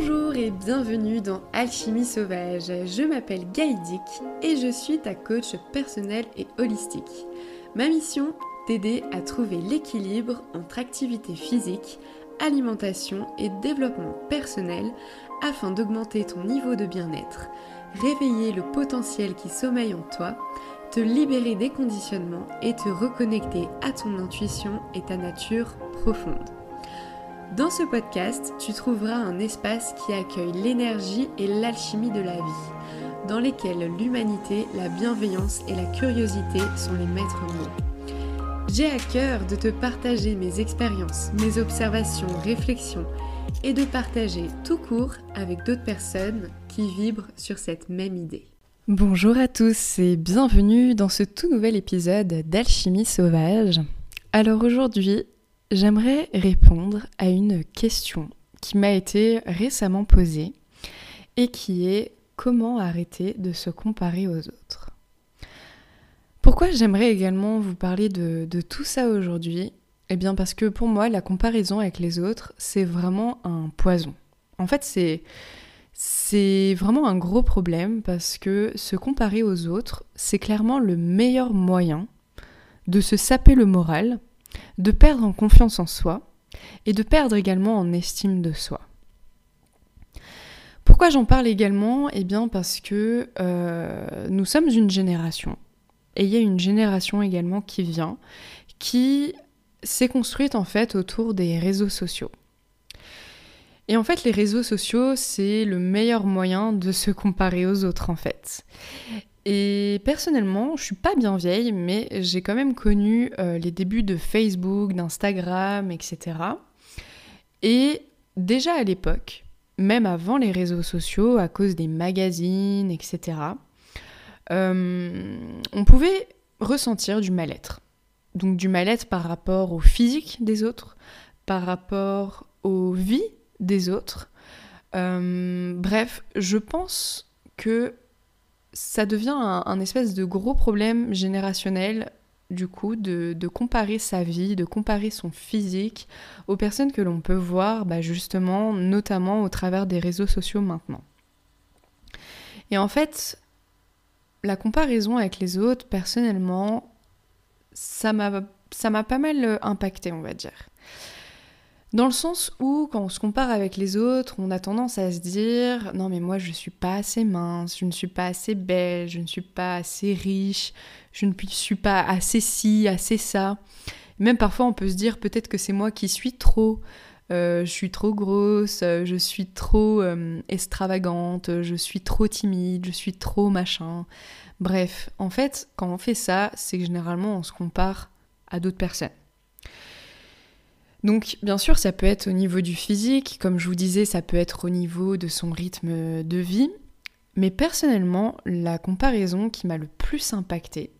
Bonjour et bienvenue dans Alchimie Sauvage. Je m'appelle Gaïdic et je suis ta coach personnel et holistique. Ma mission T'aider à trouver l'équilibre entre activité physique, alimentation et développement personnel afin d'augmenter ton niveau de bien-être, réveiller le potentiel qui sommeille en toi, te libérer des conditionnements et te reconnecter à ton intuition et ta nature profonde. Dans ce podcast, tu trouveras un espace qui accueille l'énergie et l'alchimie de la vie, dans lesquels l'humanité, la bienveillance et la curiosité sont les maîtres mots. J'ai à cœur de te partager mes expériences, mes observations, réflexions et de partager tout court avec d'autres personnes qui vibrent sur cette même idée. Bonjour à tous et bienvenue dans ce tout nouvel épisode d'Alchimie sauvage. Alors aujourd'hui, j'aimerais répondre à une question qui m'a été récemment posée et qui est comment arrêter de se comparer aux autres. Pourquoi j'aimerais également vous parler de, tout ça aujourd'hui? Eh bien parce que pour moi, la comparaison avec les autres, c'est vraiment un poison. En fait, c'est... C'est vraiment un gros problème parce que se comparer aux autres, c'est clairement le meilleur moyen de se saper le moral de perdre en confiance en soi et de perdre également en estime de soi. Pourquoi j'en parle également? Eh bien parce que euh, nous sommes une génération, et il y a une génération également qui vient, qui s'est construite en fait autour des réseaux sociaux. Et en fait, les réseaux sociaux, c'est le meilleur moyen de se comparer aux autres en fait. Et personnellement, je suis pas bien vieille, mais j'ai quand même connu euh, les débuts de Facebook, d'Instagram, etc. Et déjà à l'époque, même avant les réseaux sociaux, à cause des magazines, etc., euh, on pouvait ressentir du mal-être. Donc du mal-être par rapport au physique des autres, par rapport aux vies des autres. Euh, bref, je pense que ça devient un, espèce de gros problème générationnel du coup, de, comparer sa vie, de comparer son physique aux personnes que l'on peut voir bah, justement, notamment au travers des réseaux sociaux maintenant. Et en fait, la comparaison avec les autres, personnellement, ça m'a pas mal impacté, on va dire. Dans le sens où, quand on se compare avec les autres, on a tendance à se dire Non, mais moi, je ne suis pas assez mince, je ne suis pas assez belle, je ne suis pas assez riche, je ne suis pas assez ci, assez ça. Même parfois, on peut se dire Peut-être que c'est moi qui suis trop. Euh, je suis trop grosse, je suis trop euh, extravagante, je suis trop timide, je suis trop machin. Bref, en fait, quand on fait ça, c'est que généralement on se compare à d'autres personnes. Donc bien sûr, ça peut être au niveau du physique, comme je vous disais, ça peut être au niveau de son rythme de vie. Mais personnellement, la comparaison qui m'a le plus impacté,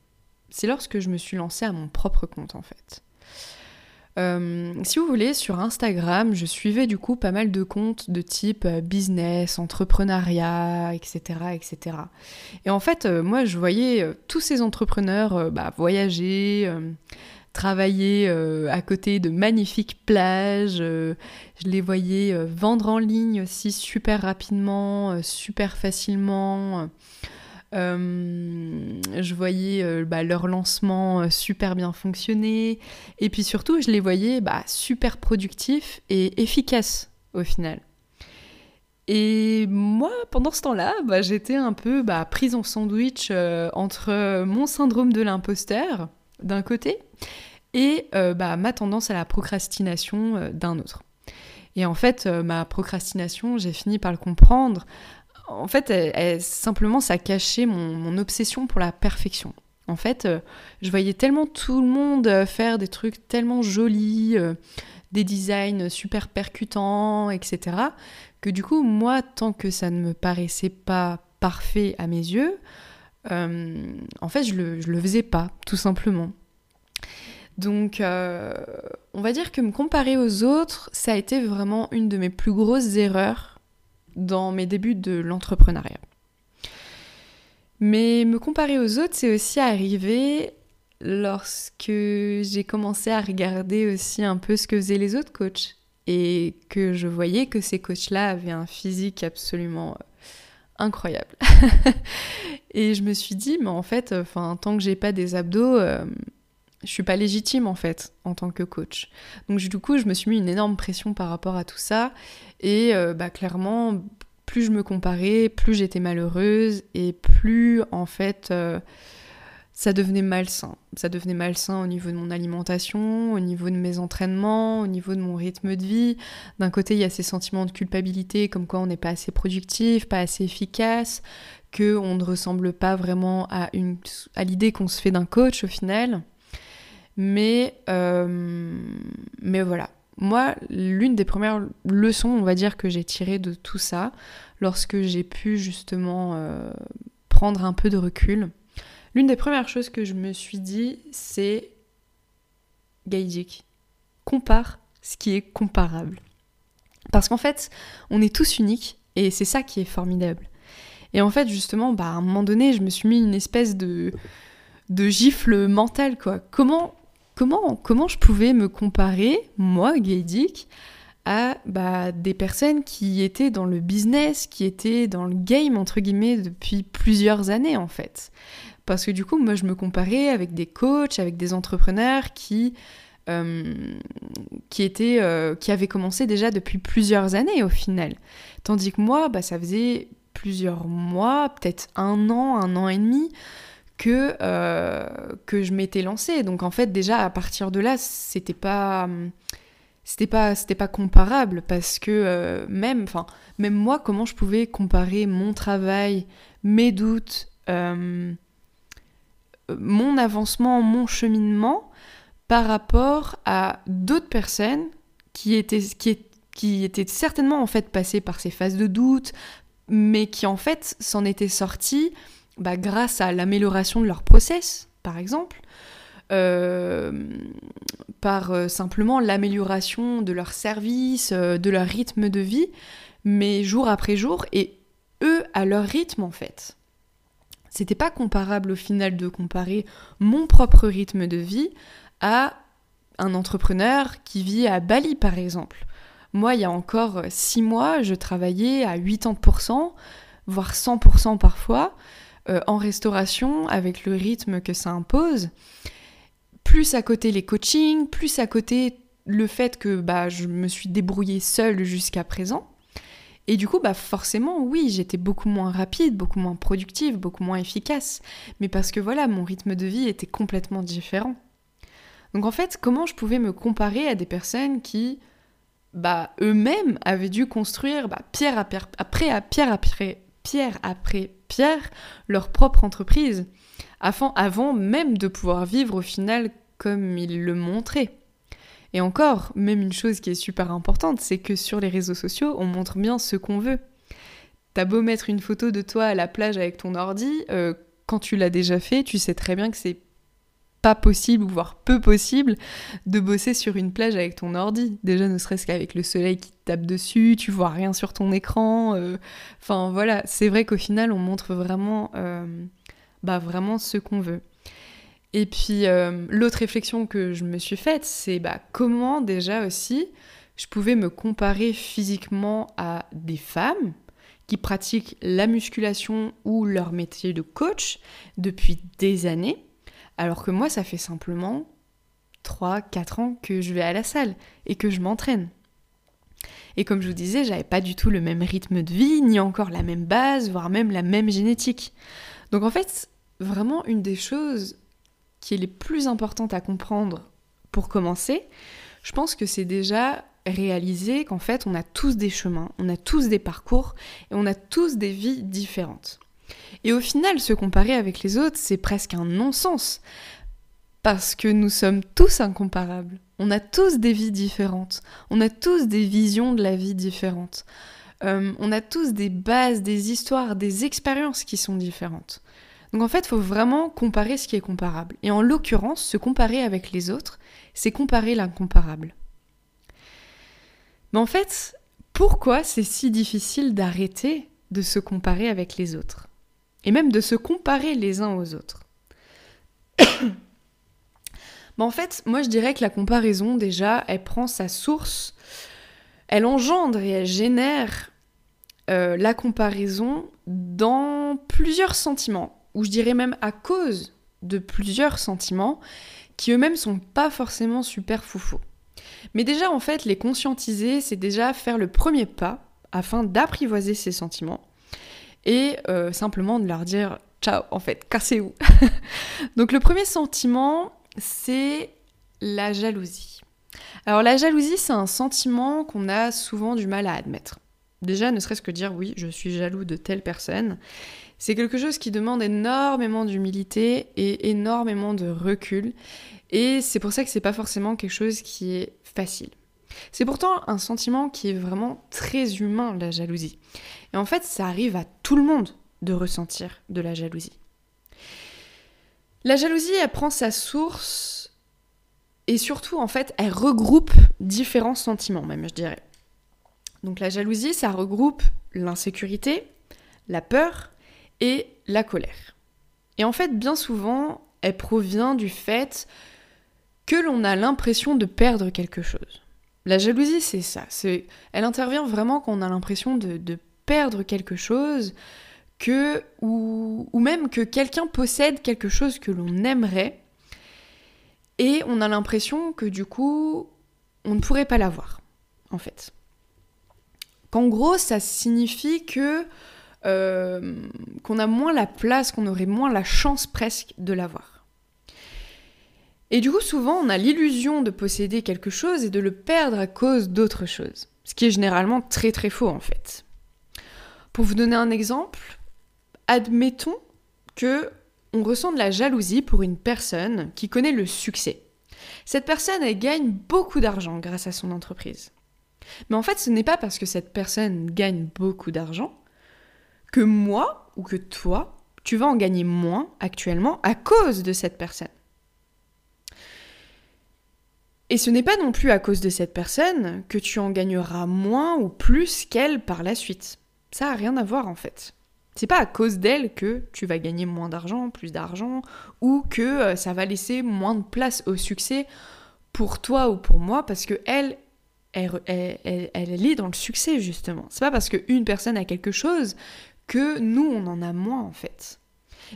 c'est lorsque je me suis lancée à mon propre compte en fait. Euh, si vous voulez, sur Instagram, je suivais du coup pas mal de comptes de type euh, business, entrepreneuriat, etc. etc. Et en fait, euh, moi, je voyais tous ces entrepreneurs bah, voyager, travailler euh, à côté de magnifiques plages. Euh, je les voyais euh, vendre en ligne aussi super rapidement, super facilement. je voyais bah, leur lancement super bien fonctionner. Et puis surtout, je les voyais bah, super productifs et efficaces au final. Et moi, pendant ce temps-là, bah, j'étais un peu prise en sandwich entre mon syndrome de l'imposteur, d'un côté, et euh, bah, ma tendance à la procrastination euh, d'un autre. Et en fait, euh, ma procrastination, j'ai fini par le comprendre. En fait, simplement, ça cachait mon, obsession pour la perfection. En fait, je voyais tellement tout le monde faire des trucs tellement jolis, des designs super percutants, etc., que du coup, moi, tant que ça ne me paraissait pas parfait à mes yeux, en fait, je le, je le faisais pas, tout simplement. Donc, euh, on va dire que me comparer aux autres, ça a été vraiment une de mes plus grosses erreurs dans mes débuts de l'entrepreneuriat. Mais me comparer aux autres, c'est aussi arrivé lorsque j'ai commencé à regarder aussi un peu ce que faisaient les autres coachs et que je voyais que ces coachs-là avaient un physique absolument euh, incroyable. et je me suis dit, mais en fait, tant que j'ai pas des abdos, euh, je suis pas légitime en fait en tant que coach. Donc du coup, je me suis mis une énorme pression par rapport à tout ça. Et euh, bah, clairement, plus je me comparais, plus j'étais malheureuse et plus en fait ça devenait malsain. Ça devenait malsain au niveau de mon alimentation, au niveau de mes entraînements, au niveau de mon rythme de vie. D'un côté, il y a ces sentiments de culpabilité, comme quoi on n'est pas assez productif, pas assez efficace, que on ne ressemble pas vraiment à, une, à l'idée qu'on se fait d'un coach au final. Mais, euh, mais voilà. Moi, l'une des premières leçons, on va dire, que j'ai tirées de tout ça, lorsque j'ai pu justement euh, prendre un peu de recul, L'une des premières choses que je me suis dit, c'est Gaïdik, compare ce qui est comparable. Parce qu'en fait, on est tous uniques et c'est ça qui est formidable. Et en fait, justement, bah, à un moment donné, je me suis mis une espèce de, de gifle mentale, quoi. Comment, comment, je pouvais me comparer, moi, Gaïdik, à bah, des personnes qui étaient dans le business, qui étaient dans le game, entre guillemets, depuis plusieurs années, en fait. Parce que du coup, moi, je me comparais avec des coachs, avec des entrepreneurs qui, euh, qui, euh, commencé déjà depuis plusieurs années au final. Tandis que moi, bah, ça faisait plusieurs mois, peut-être un an, un an et demi, que, euh, que je m'étais lancée. Donc en fait, déjà, à partir de là, c'était pas c'était pas pas comparable parce que même enfin même moi comment je pouvais comparer mon travail mes doutes mon avancement, mon cheminement par rapport à d'autres personnes qui étaient, étaient certainement en fait passées par ces phases de doute, mais qui en fait s'en étaient sorties bah, grâce à l'amélioration de leur process, par exemple, euh, par euh, simplement l'amélioration de leur service, euh, de leur rythme de vie, mais jour après jour, et eux à leur rythme en fait. C'était pas comparable au final de comparer mon propre rythme de vie à un entrepreneur qui vit à Bali par exemple. Moi, il y a encore six mois, je travaillais à 80%, voire 100% parfois, euh, en restauration avec le rythme que ça impose. Plus à côté les coachings, plus à côté le fait que bah, je me suis débrouillée seule jusqu'à présent. Et du coup, bah forcément, oui, j'étais beaucoup moins rapide, beaucoup moins productive, beaucoup moins efficace. Mais parce que voilà, mon rythme de vie était complètement différent. Donc en fait, comment je pouvais me comparer à des personnes qui, bah, eux-mêmes avaient dû construire bah, pierre, après, pierre après pierre après pierre leur propre entreprise, avant, avant même de pouvoir vivre au final comme ils le montraient. Et encore, même une chose qui est super importante, c'est que sur les réseaux sociaux, on montre bien ce qu'on veut. T'as beau mettre une photo de toi à la plage avec ton ordi, euh, quand tu l'as déjà fait, tu sais très bien que c'est pas possible, voire peu possible, de bosser sur une plage avec ton ordi. Déjà, ne serait-ce qu'avec le soleil qui te tape dessus, tu vois rien sur ton écran. Euh, enfin voilà, c'est vrai qu'au final, on montre vraiment, euh, bah, vraiment ce qu'on veut. Et puis euh, l'autre réflexion que je me suis faite, c'est bah, comment déjà aussi je pouvais me comparer physiquement à des femmes qui pratiquent la musculation ou leur métier de coach depuis des années, alors que moi ça fait simplement 3-4 ans que je vais à la salle et que je m'entraîne. Et comme je vous disais, j'avais pas du tout le même rythme de vie, ni encore la même base, voire même la même génétique. Donc en fait, vraiment une des choses qui est les plus importantes à comprendre pour commencer, je pense que c'est déjà réaliser qu'en fait on a tous des chemins, on a tous des parcours et on a tous des vies différentes. Et au final, se comparer avec les autres, c'est presque un non-sens. Parce que nous sommes tous incomparables. On a tous des vies différentes. On a tous des visions de la vie différentes. Euh, on a tous des bases, des histoires, des expériences qui sont différentes. Donc en fait, il faut vraiment comparer ce qui est comparable. Et en l'occurrence, se comparer avec les autres, c'est comparer l'incomparable. Mais en fait, pourquoi c'est si difficile d'arrêter de se comparer avec les autres? Et même de se comparer les uns aux autres En fait, moi je dirais que la comparaison, déjà, elle prend sa source elle engendre et elle génère euh, la comparaison dans plusieurs sentiments, ou je dirais même à cause de plusieurs sentiments qui eux-mêmes sont pas forcément super foufous. Mais déjà, en fait, les conscientiser, c'est déjà faire le premier pas afin d'apprivoiser ces sentiments et euh, simplement de leur dire ciao, en fait, cassez-vous. Donc le premier sentiment, c'est la jalousie. Alors la jalousie, c'est un sentiment qu'on a souvent du mal à admettre. Déjà, ne serait-ce que dire oui, je suis jaloux de telle personne, c'est quelque chose qui demande énormément d'humilité et énormément de recul. Et c'est pour ça que c'est pas forcément quelque chose qui est facile. C'est pourtant un sentiment qui est vraiment très humain, la jalousie. Et en fait, ça arrive à tout le monde de ressentir de la jalousie. La jalousie, elle prend sa source et surtout, en fait, elle regroupe différents sentiments, même, je dirais. Donc la jalousie, ça regroupe l'insécurité, la peur et la colère. Et en fait, bien souvent, elle provient du fait que l'on a l'impression de perdre quelque chose. La jalousie, c'est ça. C'est, elle intervient vraiment quand on a l'impression de, perdre quelque chose, que ou, même que quelqu'un possède quelque chose que l'on aimerait, et on a l'impression que du coup, on ne pourrait pas l'avoir, en fait. Qu'en gros, ça signifie que euh, qu'on a moins la place, qu'on aurait moins la chance presque de l'avoir. Et du coup, souvent, on a l'illusion de posséder quelque chose et de le perdre à cause d'autre chose. Ce qui est généralement très très faux en fait. Pour vous donner un exemple, admettons que on ressent de la jalousie pour une personne qui connaît le succès. Cette personne, elle gagne beaucoup d'argent grâce à son entreprise. Mais en fait, ce n'est pas parce que cette personne gagne beaucoup d'argent que moi ou que toi, tu vas en gagner moins actuellement à cause de cette personne. Et ce n'est pas non plus à cause de cette personne que tu en gagneras moins ou plus qu'elle par la suite. Ça n'a rien à voir en fait. C'est pas à cause d'elle que tu vas gagner moins d'argent, plus d'argent, ou que euh, ça va laisser moins de place au succès pour toi ou pour moi, parce que elle, elle, elle, est dans le succès justement. C'est pas parce qu'une personne a quelque chose que nous, on en a moins en fait.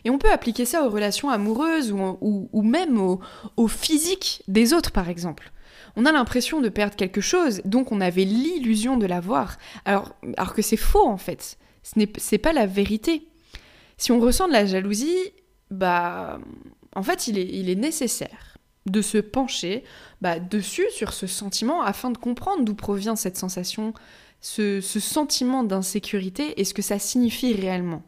Et on peut appliquer ça aux relations amoureuses ou, même au, physique des autres, par exemple. On a l'impression de perdre quelque chose, donc on avait l'illusion de l'avoir, alors, alors que c'est faux en fait. Ce n'est pas la vérité. Si on ressent de la jalousie, bah, en fait, il est, il est nécessaire de se pencher bah, dessus, sur ce sentiment, afin de comprendre d'où provient cette sensation ce, sentiment d'insécurité et ce que ça signifie réellement.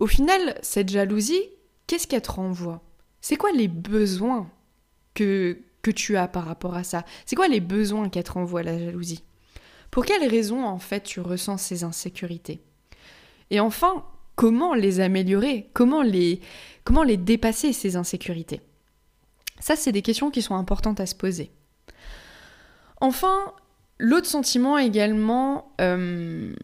Au final, cette jalousie, qu'est-ce qu'elle te renvoie? C'est quoi les besoins que, que tu as par rapport à ça? C'est quoi les besoins qu'elle te renvoie, la jalousie? Pour quelles raisons, en fait, tu ressens ces insécurités? Et enfin, comment les améliorer? Comment les, comment les dépasser, ces insécurités? Ça, c'est des questions qui sont importantes à se poser. Enfin, L'autre sentiment également euh,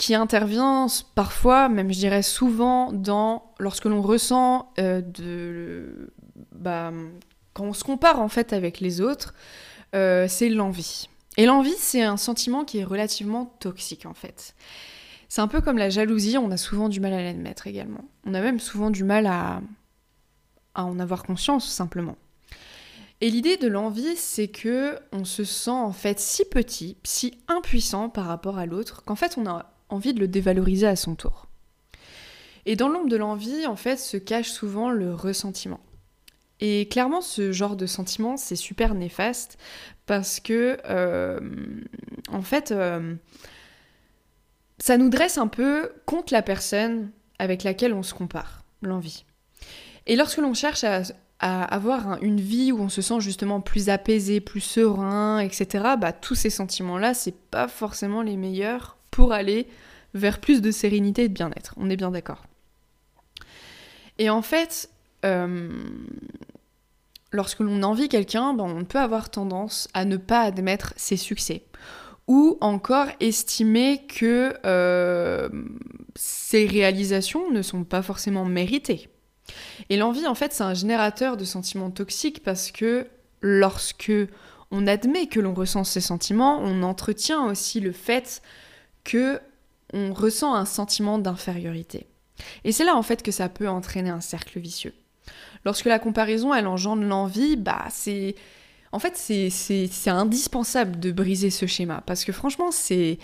qui intervient parfois, même je dirais souvent, dans lorsque l'on ressent euh, de, bah, quand on se compare en fait avec les autres, euh, c'est l'envie. Et l'envie, c'est un sentiment qui est relativement toxique en fait. C'est un peu comme la jalousie, on a souvent du mal à l'admettre également. On a même souvent du mal à, à en avoir conscience simplement. Et l'idée de l'envie, c'est que on se sent en fait si petit, si impuissant par rapport à l'autre, qu'en fait on a envie de le dévaloriser à son tour. Et dans l'ombre de l'envie, en fait, se cache souvent le ressentiment. Et clairement, ce genre de sentiment, c'est super néfaste parce que, euh, en fait, euh, ça nous dresse un peu contre la personne avec laquelle on se compare, l'envie. Et lorsque l'on cherche à avoir une vie où on se sent justement plus apaisé, plus serein, etc., bah, tous ces sentiments-là, c'est pas forcément les meilleurs pour aller vers plus de sérénité et de bien-être. On est bien d'accord. Et en fait, euh, lorsque l'on envie quelqu'un, bah, on peut avoir tendance à ne pas admettre ses succès. Ou encore estimer que euh, ses réalisations ne sont pas forcément méritées. Et l'envie, en fait, c'est un générateur de sentiments toxiques parce que lorsque on admet que l'on ressent ces sentiments, on entretient aussi le fait on ressent un sentiment d'infériorité. Et c'est là en fait que ça peut entraîner un cercle vicieux. Lorsque la comparaison elle engendre l'envie, bah c'est en fait c'est indispensable de briser ce schéma parce que franchement c'est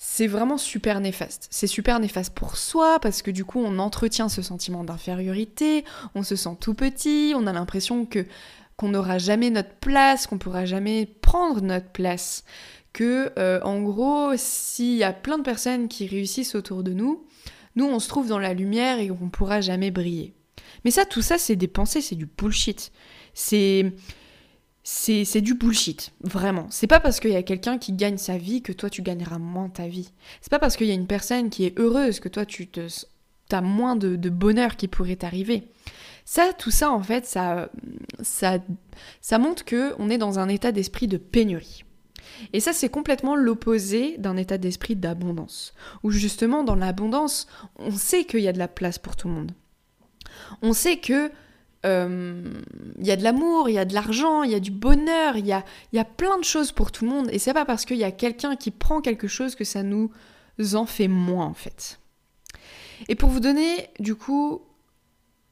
c'est vraiment super néfaste. C'est super néfaste pour soi parce que du coup on entretient ce sentiment d'infériorité, on se sent tout petit, on a l'impression que qu'on n'aura jamais notre place, qu'on pourra jamais prendre notre place, euh, en gros s'il y a plein de personnes qui réussissent autour de nous, nous on se trouve dans la lumière et on pourra jamais briller. Mais ça, tout ça, c'est des pensées, c'est du bullshit. C'est c'est du bullshit, vraiment. C'est pas parce qu'il y a quelqu'un qui gagne sa vie que toi tu gagneras moins ta vie. C'est pas parce qu'il y a une personne qui est heureuse que toi tu te, as moins de, bonheur qui pourrait t'arriver. Ça, tout ça, en fait, ça, ça, ça montre que on est dans un état d'esprit de pénurie. Et ça, c'est complètement l'opposé d'un état d'esprit d'abondance. Où justement, dans l'abondance, on sait qu'il y a de la place pour tout le monde. On sait que il euh, y a de l'amour, il y a de l'argent, il y a du bonheur, il y a, y a plein de choses pour tout le monde. Et c'est pas parce qu'il y a quelqu'un qui prend quelque chose que ça nous en fait moins en fait. Et pour vous donner du coup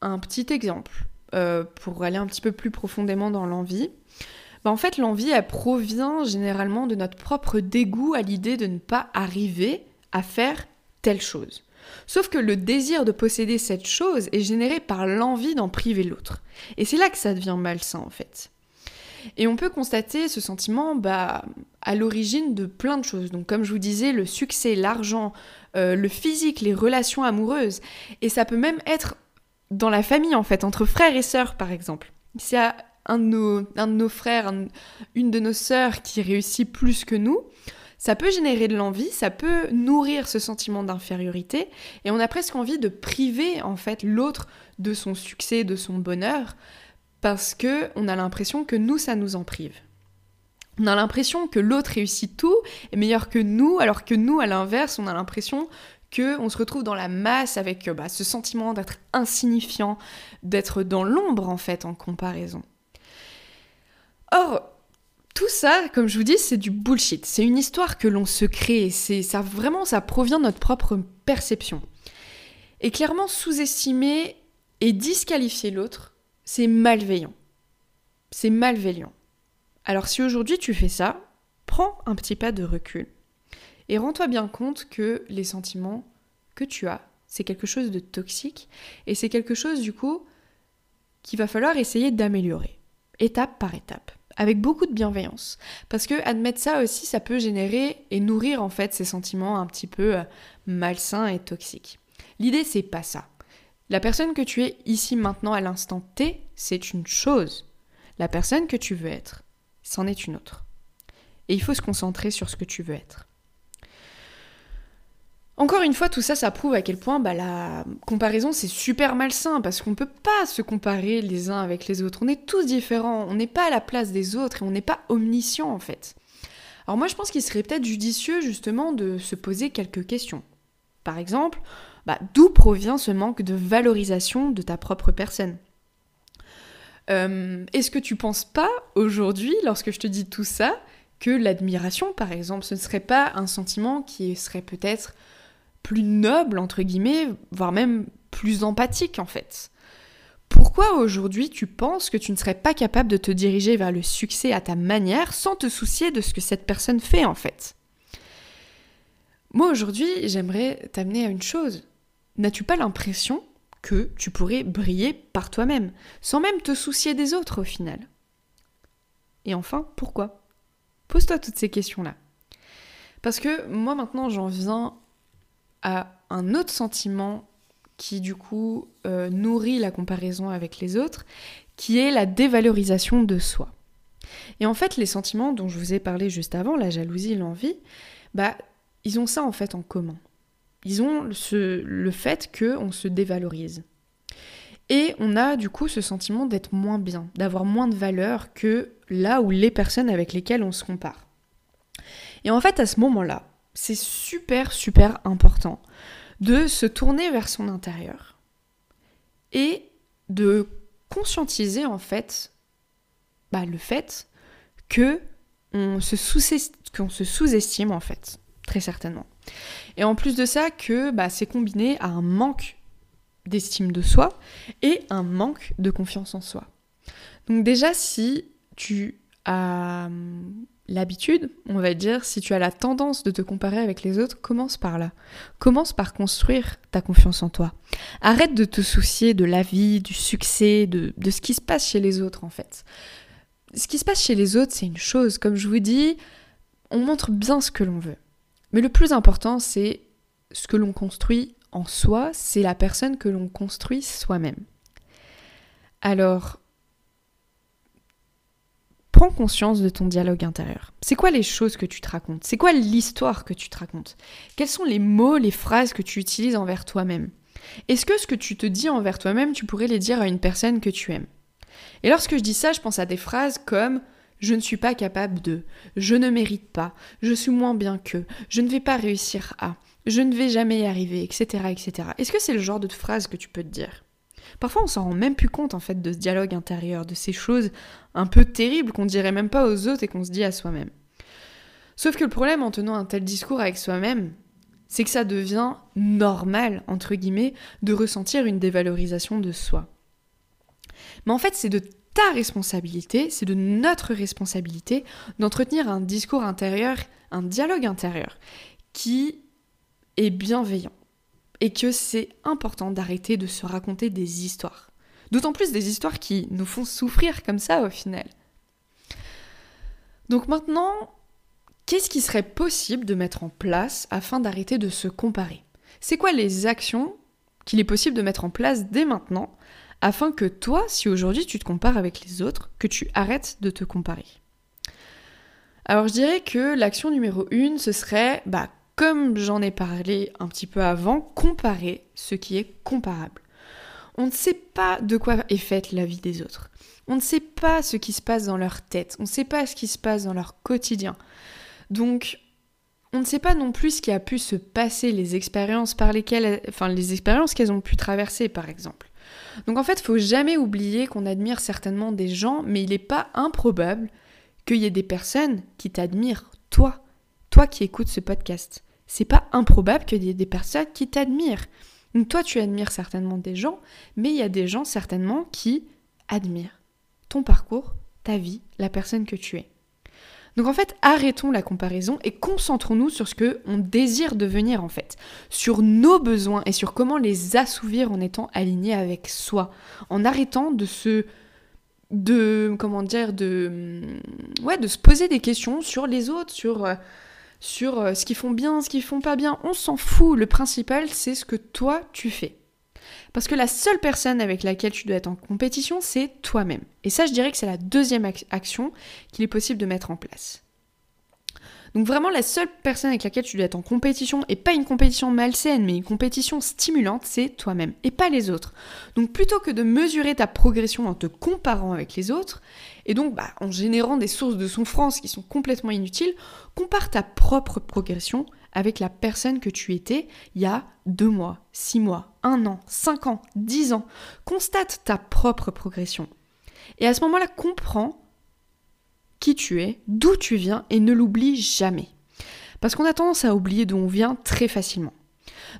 un petit exemple, euh, pour aller un petit peu plus profondément dans l'envie, bah, en fait l'envie provient généralement de notre propre dégoût à l'idée de ne pas arriver à faire telle chose. Sauf que le désir de posséder cette chose est généré par l'envie d'en priver l'autre. Et c'est là que ça devient malsain en fait. Et on peut constater ce sentiment bah, à l'origine de plein de choses. Donc comme je vous disais, le succès, l'argent, euh, le physique, les relations amoureuses. Et ça peut même être dans la famille en fait, entre frères et sœurs par exemple. Un de nos, frères, une de nos sœurs qui réussit plus que nous, ça peut générer de l'envie, ça peut nourrir ce sentiment d'infériorité, et on a presque envie de priver en fait l'autre de son succès, de son bonheur, parce que on a l'impression que nous, ça nous en prive. On a l'impression que l'autre réussit tout, est meilleur que nous, alors que nous, à l'inverse, on a l'impression que on se retrouve dans la masse avec bah, ce sentiment d'être insignifiant, d'être dans l'ombre en fait en comparaison. Or, tout ça, comme je vous dis, c'est du bullshit. C'est une histoire que l'on se crée. C'est vraiment, ça provient de notre propre perception. Et clairement, sous-estimer et disqualifier l'autre, c'est malveillant. C'est malveillant. Alors si aujourd'hui tu fais ça, prends un petit pas de recul et rends-toi bien compte que les sentiments que tu as, c'est quelque chose de toxique et c'est quelque chose du coup qu'il va falloir essayer d'améliorer, étape par étape avec beaucoup de bienveillance. Parce que admettre ça aussi, ça peut générer et nourrir en fait ces sentiments un petit peu euh, malsains et toxiques. L'idée, c'est pas ça. La personne que tu es ici maintenant à l'instant T, c'est une chose. La personne que tu veux être, c'en est une autre. Et il faut se concentrer sur ce que tu veux être. Encore une fois, tout ça, ça prouve à quel point bah, la comparaison, c'est super malsain, parce qu'on ne peut pas se comparer les uns avec les autres. On est tous différents, on n'est pas à la place des autres, et on n'est pas omniscient, en fait. Alors moi, je pense qu'il serait peut-être judicieux, justement, de se poser quelques questions. Par exemple, bah, d'où provient ce manque de valorisation de ta propre personne? Euh, Est-ce que tu penses pas, aujourd'hui, lorsque je te dis tout ça, que l'admiration, par exemple, ce ne serait pas un sentiment qui serait peut-être plus noble, entre guillemets, voire même plus empathique en fait. Pourquoi aujourd'hui tu penses que tu ne serais pas capable de te diriger vers le succès à ta manière sans te soucier de ce que cette personne fait en fait? Moi aujourd'hui j'aimerais t'amener à une chose. N'as-tu pas l'impression que tu pourrais briller par toi-même, sans même te soucier des autres au final? Et enfin, pourquoi? Pose-toi toutes ces questions-là. Parce que moi maintenant j'en viens à un autre sentiment qui du coup euh, nourrit la comparaison avec les autres, qui est la dévalorisation de soi. Et en fait, les sentiments dont je vous ai parlé juste avant, la jalousie, l'envie, bah, ils ont ça en fait en commun. Ils ont le fait qu'on se dévalorise. Et on a du coup ce sentiment d'être moins bien, d'avoir moins de valeur que là où les personnes avec lesquelles on se compare. Et en fait, à ce moment-là, c'est super, super important de se tourner vers son intérieur et de conscientiser en fait bah, le fait que on se sous-estime en fait, très certainement. Et en plus de ça, que bah, c'est combiné à un manque d'estime de soi et un manque de confiance en soi. Donc déjà, si tu as hum, l'habitude, on va dire, si tu as la tendance de te comparer avec les autres, commence par là. Commence par construire ta confiance en toi. Arrête de te soucier de la vie, du succès, de, ce qui se passe chez les autres en fait. Ce qui se passe chez les autres, c'est une chose. Comme je vous dis, on montre bien ce que l'on veut. Mais le plus important, c'est ce que l'on construit en soi, c'est la personne que l'on construit soi-même. Alors, prends conscience de ton dialogue intérieur. C'est quoi les choses que tu te racontes? C'est quoi l'histoire que tu te racontes? Quels sont les mots, les phrases que tu utilises envers toi-même? Est-ce que ce que tu te dis envers toi-même, tu pourrais les dire à une personne que tu aimes? Et lorsque je dis ça, je pense à des phrases comme je ne suis pas capable de, je ne mérite pas, je suis moins bien que, je ne vais pas réussir à, je ne vais jamais y arriver, etc. etc. Est-ce que c'est le genre de phrase que tu peux te dire? Parfois on s'en rend même plus compte en fait de ce dialogue intérieur, de ces choses un peu terribles qu'on dirait même pas aux autres et qu'on se dit à soi-même. Sauf que le problème en tenant un tel discours avec soi-même, c'est que ça devient normal, entre guillemets, de ressentir une dévalorisation de soi. Mais en fait, c'est de ta responsabilité, c'est de notre responsabilité d'entretenir un discours intérieur, un dialogue intérieur qui est bienveillant. Et que c'est important d'arrêter de se raconter des histoires. D'autant plus des histoires qui nous font souffrir comme ça au final. Donc maintenant, qu'est-ce qui serait possible de mettre en place afin d'arrêter de se comparer? C'est quoi les actions qu'il est possible de mettre en place dès maintenant afin que toi, si aujourd'hui tu te compares avec les autres, que tu arrêtes de te comparer? Alors je dirais que l'action numéro une, ce serait, bah, comme j'en ai parlé un petit peu avant, comparer ce qui est comparable. On ne sait pas de quoi est faite la vie des autres. On ne sait pas ce qui se passe dans leur tête. On ne sait pas ce qui se passe dans leur quotidien. Donc, on ne sait pas non plus ce qui a pu se passer, les expériences par lesquelles, enfin, les expériences qu'elles ont pu traverser, par exemple. Donc en fait, il faut jamais oublier qu'on admire certainement des gens, mais il n'est pas improbable qu'il y ait des personnes qui t'admirent, toi, toi qui écoutes ce podcast. C'est pas improbable qu'il y ait des personnes qui t'admirent. Toi, tu admires certainement des gens, mais il y a des gens certainement qui admirent ton parcours, ta vie, la personne que tu es. Donc en fait, arrêtons la comparaison et concentrons-nous sur ce que on désire devenir en fait, sur nos besoins et sur comment les assouvir en étant alignés avec soi, en arrêtant de se de comment dire de ouais, de se poser des questions sur les autres, sur euh, sur euh, ce qu'ils font bien, ce qu'ils font pas bien, on s'en fout, le principal c'est ce que toi tu fais. Parce que la seule personne avec laquelle tu dois être en compétition, c'est toi-même. Et ça, je dirais que c'est la deuxième action qu'il est possible de mettre en place. Donc vraiment, la seule personne avec laquelle tu dois être en compétition, et pas une compétition malsaine, mais une compétition stimulante, c'est toi-même, et pas les autres. Donc plutôt que de mesurer ta progression en te comparant avec les autres, et donc bah, en générant des sources de souffrance qui sont complètement inutiles, compare ta propre progression avec la personne que tu étais il y a deux mois, six mois, un an, cinq ans, dix ans. Constate ta propre progression. Et à ce moment-là, comprends qui tu es, d'où tu viens et ne l'oublie jamais. Parce qu'on a tendance à oublier d'où on vient très facilement.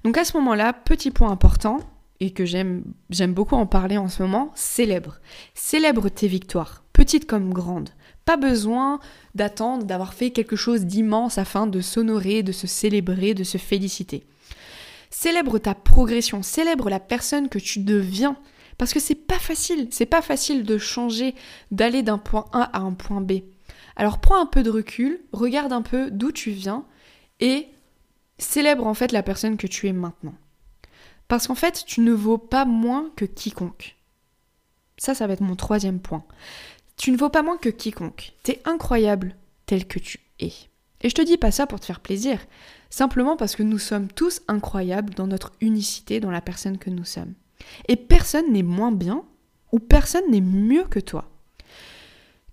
Donc à ce moment-là, petit point important, et que j'aime, beaucoup en parler en ce moment, célèbre. Célèbre tes victoires, petites comme grandes. Pas besoin d'attendre d'avoir fait quelque chose d'immense afin de s'honorer, de se célébrer, de se féliciter. Célèbre ta progression, célèbre la personne que tu deviens. Parce que c'est pas facile, c'est pas facile de changer, d'aller d'un point A à un point B. Alors prends un peu de recul, regarde un peu d'où tu viens et célèbre en fait la personne que tu es maintenant. Parce qu'en fait, tu ne vaux pas moins que quiconque. Ça, ça va être mon troisième point. Tu ne vaux pas moins que quiconque. T'es incroyable tel que tu es. Et je te dis pas ça pour te faire plaisir, simplement parce que nous sommes tous incroyables dans notre unicité, dans la personne que nous sommes. Et personne n'est moins bien ou personne n'est mieux que toi.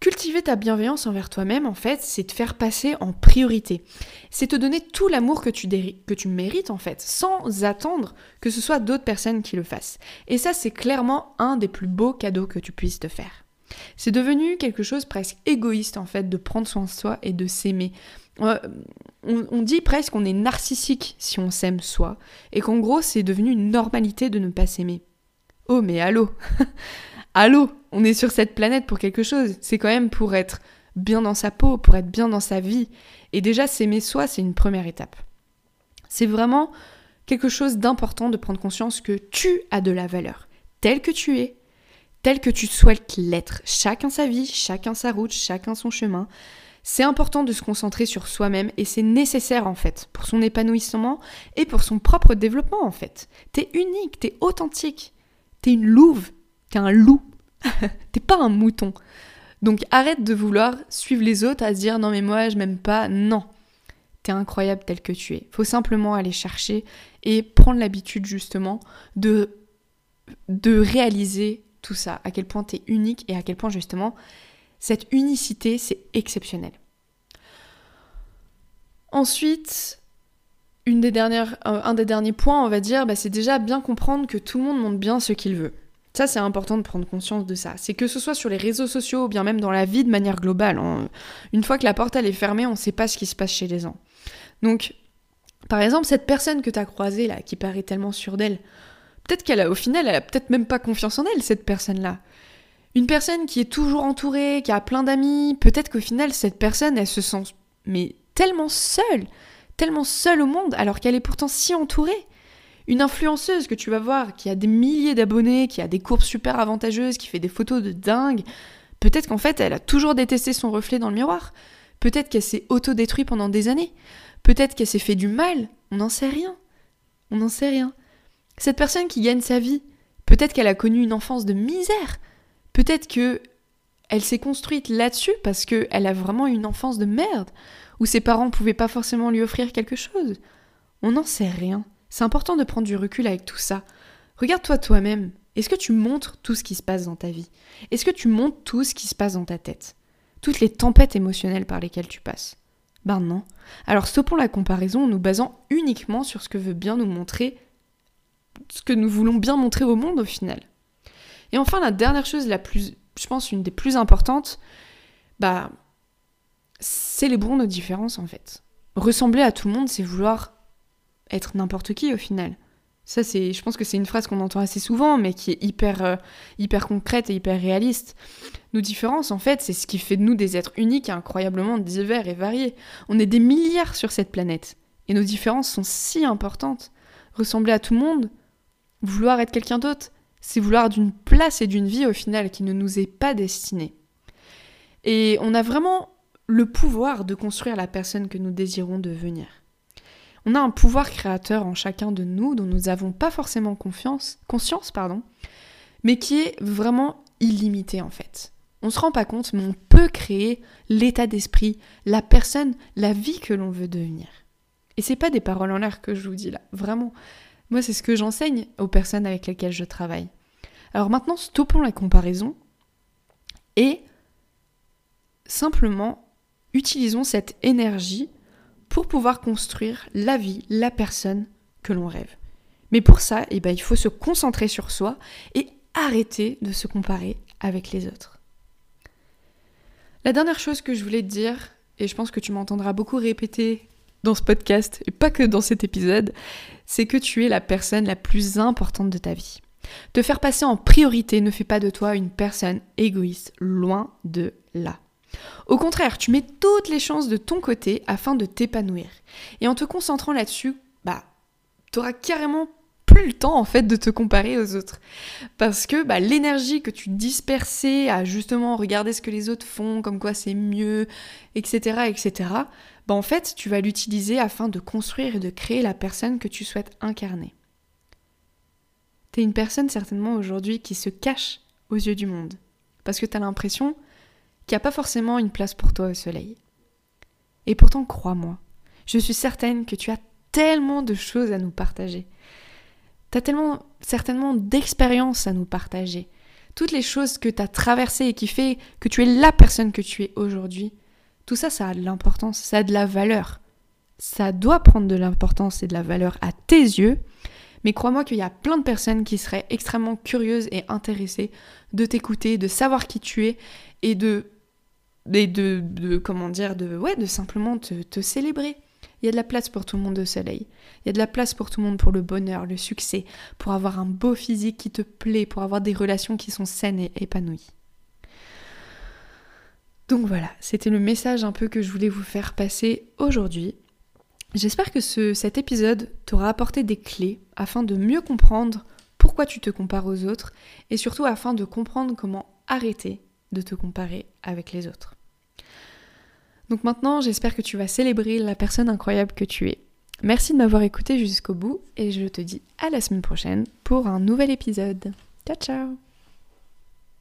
Cultiver ta bienveillance envers toi-même, en fait, c'est te faire passer en priorité. C'est te donner tout l'amour que tu, mérites, en fait, sans attendre que ce soit d'autres personnes qui le fassent. Et ça, c'est clairement un des plus beaux cadeaux que tu puisses te faire. C'est devenu quelque chose presque égoïste en fait de prendre soin de soi et de s'aimer. Euh, on, dit presque qu'on est narcissique si on s'aime soi et qu'en gros c'est devenu une normalité de ne pas s'aimer. Oh mais allô Allô On est sur cette planète pour quelque chose. C'est quand même pour être bien dans sa peau, pour être bien dans sa vie. Et déjà s'aimer soi c'est une première étape. C'est vraiment quelque chose d'important de prendre conscience que tu as de la valeur, tel que tu es, tel que tu souhaites l'être. Chacun sa vie, chacun sa route, chacun son chemin. C'est important de se concentrer sur soi-même et c'est nécessaire en fait pour son épanouissement et pour son propre développement en fait. T'es unique, t'es authentique, t'es une louve, t'es un loup, t'es pas un mouton. Donc arrête de vouloir suivre les autres à se dire non mais moi je m'aime pas, non. T'es incroyable tel que tu es. Faut simplement aller chercher et prendre l'habitude justement de, de réaliser tout ça, à quel point tu es unique et à quel point justement cette unicité, c'est exceptionnel. Ensuite, euh, un des derniers points, on va dire, bah, c'est déjà bien comprendre que tout le monde montre bien ce qu'il veut. Ça, c'est important de prendre conscience de ça. C'est que ce soit sur les réseaux sociaux ou bien même dans la vie de manière globale. Hein. Une fois que la porte elle est fermée, on ne sait pas ce qui se passe chez les gens. Donc, par exemple, cette personne que tu as croisée là, qui paraît tellement sûre d'elle, Peut-être qu'elle a, au final, elle a peut-être même pas confiance en elle, cette personne-là. Une personne qui est toujours entourée, qui a plein d'amis, peut-être qu'au final, cette personne, elle se sent, mais tellement seule, tellement seule au monde, alors qu'elle est pourtant si entourée. Une influenceuse que tu vas voir, qui a des milliers d'abonnés, qui a des courbes super avantageuses, qui fait des photos de dingue, peut-être qu'en fait, elle a toujours détesté son reflet dans le miroir. Peut-être qu'elle s'est auto-détruite pendant des années. Peut-être qu'elle s'est fait du mal. On n'en sait rien. On n'en sait rien. Cette personne qui gagne sa vie, peut-être qu'elle a connu une enfance de misère. Peut-être que elle s'est construite là-dessus parce qu'elle a vraiment une enfance de merde, où ses parents ne pouvaient pas forcément lui offrir quelque chose. On n'en sait rien. C'est important de prendre du recul avec tout ça. Regarde-toi toi-même. Est-ce que tu montres tout ce qui se passe dans ta vie? Est-ce que tu montres tout ce qui se passe dans ta tête? Toutes les tempêtes émotionnelles par lesquelles tu passes? Ben non. Alors stoppons la comparaison en nous basant uniquement sur ce que veut bien nous montrer ce que nous voulons bien montrer au monde au final. Et enfin, la dernière chose, la plus, je pense une des plus importantes, bah, célébrons nos différences en fait. Ressembler à tout le monde, c'est vouloir être n'importe qui au final. Ça, c'est, je pense que c'est une phrase qu'on entend assez souvent, mais qui est hyper, euh, hyper concrète et hyper réaliste. Nos différences, en fait, c'est ce qui fait de nous des êtres uniques et incroyablement divers et variés. On est des milliards sur cette planète. Et nos différences sont si importantes. Ressembler à tout le monde, Vouloir être quelqu'un d'autre, c'est vouloir d'une place et d'une vie au final qui ne nous est pas destinée. Et on a vraiment le pouvoir de construire la personne que nous désirons devenir. On a un pouvoir créateur en chacun de nous dont nous n'avons pas forcément confiance, conscience, pardon, mais qui est vraiment illimité en fait. On ne se rend pas compte, mais on peut créer l'état d'esprit, la personne, la vie que l'on veut devenir. Et c'est pas des paroles en l'air que je vous dis là, vraiment. Moi, c'est ce que j'enseigne aux personnes avec lesquelles je travaille. Alors maintenant, stoppons la comparaison et simplement utilisons cette énergie pour pouvoir construire la vie, la personne que l'on rêve. Mais pour ça, eh ben, il faut se concentrer sur soi et arrêter de se comparer avec les autres. La dernière chose que je voulais te dire, et je pense que tu m'entendras beaucoup répéter dans ce podcast, et pas que dans cet épisode, c'est que tu es la personne la plus importante de ta vie. Te faire passer en priorité ne fait pas de toi une personne égoïste, loin de là. Au contraire, tu mets toutes les chances de ton côté afin de t'épanouir. Et en te concentrant là-dessus, bah, t'auras carrément plus le temps en fait de te comparer aux autres. Parce que bah, l'énergie que tu dispersais à justement regarder ce que les autres font, comme quoi c'est mieux, etc., etc., bah, en fait, tu vas l'utiliser afin de construire et de créer la personne que tu souhaites incarner. T'es une personne certainement aujourd'hui qui se cache aux yeux du monde, parce que t'as l'impression qu'il n'y a pas forcément une place pour toi au soleil. Et pourtant, crois-moi, je suis certaine que tu as tellement de choses à nous partager. Tu as tellement certainement d'expériences à nous partager. Toutes les choses que tu as traversées et qui fait que tu es la personne que tu es aujourd'hui, tout ça, ça a de l'importance, ça a de la valeur. Ça doit prendre de l'importance et de la valeur à tes yeux, Mais crois-moi qu'il y a plein de personnes qui seraient extrêmement curieuses et intéressées de t'écouter, de savoir qui tu es et de, et de, comment dire, de, ouais, de simplement te célébrer. Il y a de la place pour tout le monde au soleil. Il y a de la place pour tout le monde pour le bonheur, le succès, pour avoir un beau physique qui te plaît, pour avoir des relations qui sont saines et épanouies. Donc voilà, c'était le message un peu que je voulais vous faire passer aujourd'hui. J'espère que cet épisode t'aura apporté des clés afin de mieux comprendre pourquoi tu te compares aux autres et surtout afin de comprendre comment arrêter de te comparer avec les autres. Donc maintenant, j'espère que tu vas célébrer la personne incroyable que tu es. Merci de m'avoir écouté jusqu'au bout et je te dis à la semaine prochaine pour un nouvel épisode. Ciao ciao